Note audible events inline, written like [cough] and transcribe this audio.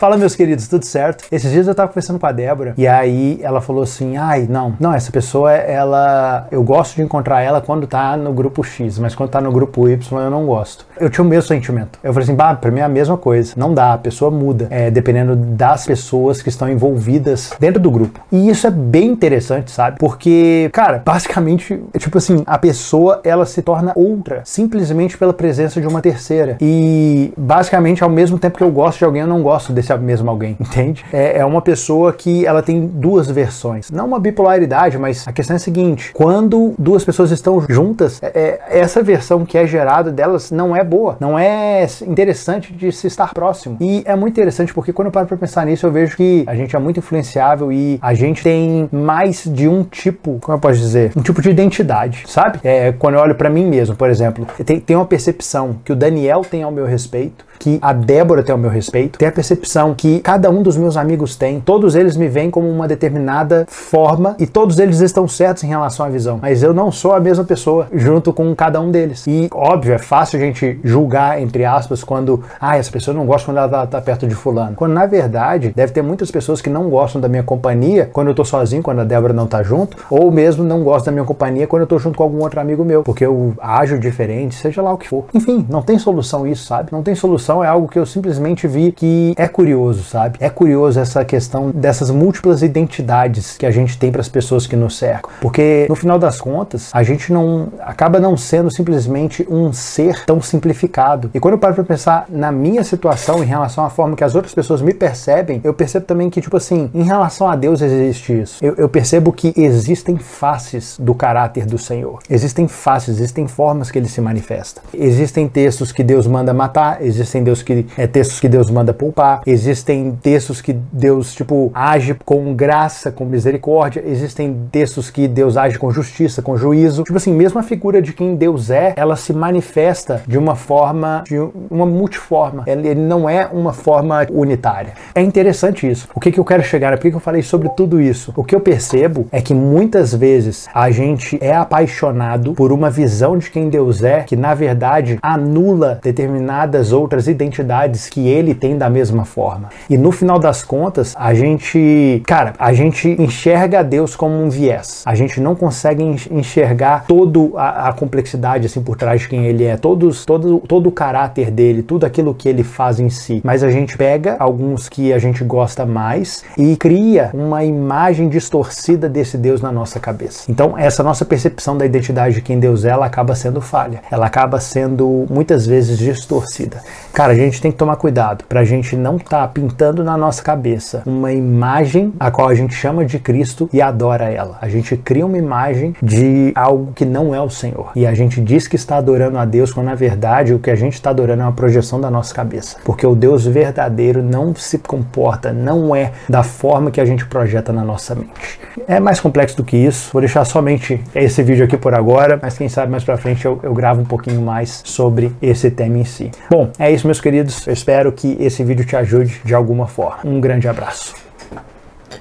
Fala, meus queridos, tudo certo? Esses dias eu tava conversando com a Débora e aí ela falou assim: ai, não, não, essa pessoa, ela. Eu gosto de encontrar ela quando tá no grupo X, mas quando tá no grupo Y eu não gosto. Eu tinha o mesmo sentimento. Eu falei assim: bah, pra mim é a mesma coisa. Não dá, a pessoa muda, é, dependendo das pessoas que estão envolvidas dentro do grupo. E isso é bem interessante, sabe? Porque, cara, [laughs] basicamente, é tipo assim, a pessoa ela se torna outra simplesmente pela presença de uma terceira. E basicamente, ao mesmo tempo que eu gosto de alguém, eu não gosto desse mesmo alguém, [laughs] entende? É, é uma pessoa que ela tem duas versões. Não uma bipolaridade, mas a questão é a seguinte: quando duas pessoas estão juntas, é, é, essa versão que é gerada delas não é boa, não é interessante de se estar próximo. E é muito interessante porque quando eu paro pra pensar nisso, eu vejo que a gente é muito influenciável e a gente tem mais de um tipo, como eu posso dizer, um tipo de identidade, sabe? É, quando eu olho para mim mesmo, por exemplo, tem, tem uma percepção que o Daniel tem ao meu respeito, que a Débora tem ao meu respeito, tem a percepção que cada um dos meus amigos tem, todos eles me veem como uma determinada forma e todos eles estão certos em relação à visão, mas eu não sou a mesma pessoa junto com cada um deles. E óbvio, é fácil a gente julgar, entre aspas, quando, ah, essa pessoa não gosta quando ela tá, tá perto de fulano. Quando na verdade deve ter muitas pessoas que não gostam da minha companhia quando eu tô sozinho, quando a Débora não tá junto, ou mesmo não gostam da minha companhia quando eu tô junto com algum outro amigo meu, porque eu ajo diferente, seja lá o que for. Enfim, não tem solução isso, sabe? Não tem solução é algo que eu simplesmente vi que é curioso, sabe? É curioso essa questão dessas múltiplas identidades que a gente tem para as pessoas que nos cercam. Porque no final das contas, a gente não acaba não sendo simplesmente um ser tão simplificado. E quando eu paro para pensar na minha situação em relação à forma que as outras pessoas me percebem, eu percebo também que, tipo assim, em relação a Deus existe isso. Eu, eu percebo que existem faces do caráter do Senhor. Existem faces, existem formas que ele se manifesta. Existem textos que Deus manda matar, existem Deus que é textos que Deus manda poupar, existem textos que Deus tipo age com graça, com misericórdia, existem textos que Deus age com justiça, com juízo. Tipo assim, mesmo a figura de quem Deus é, ela se manifesta de uma forma, de uma multiforma. Ele não é uma forma unitária. É interessante isso. O que, que eu quero chegar? Por que, que eu falei sobre tudo isso? O que eu percebo é que muitas vezes a gente é apaixonado por uma visão de quem Deus é, que na verdade anula determinadas outras identidades que ele tem da mesma forma. E no final das contas, a gente, cara, a gente enxerga Deus como um viés. A gente não consegue enxergar toda a, a, complexidade assim por trás de quem ele é, todos, todo, todo o caráter dele, tudo aquilo que ele faz em si. Mas a gente pega alguns que a gente gosta mais e cria uma imagem distorcida desse Deus na nossa cabeça. Então, essa nossa percepção da identidade de quem Deus é, ela acaba sendo falha. Ela acaba sendo muitas vezes distorcida. Cara, a gente tem que tomar cuidado para a gente não estar tá pintando na nossa cabeça uma imagem a qual a gente chama de Cristo e adora ela. A gente cria uma imagem de algo que não é o Senhor. E a gente diz que está adorando a Deus, quando na verdade o que a gente está adorando é uma projeção da nossa cabeça. Porque o Deus verdadeiro não se comporta, não é da forma que a gente projeta na nossa mente. É mais complexo do que isso. Vou deixar somente esse vídeo aqui por agora, mas quem sabe mais para frente eu, eu gravo um pouquinho mais sobre esse tema em si. Bom, é isso, meus queridos. Eu espero que esse vídeo te de alguma forma. Um grande abraço.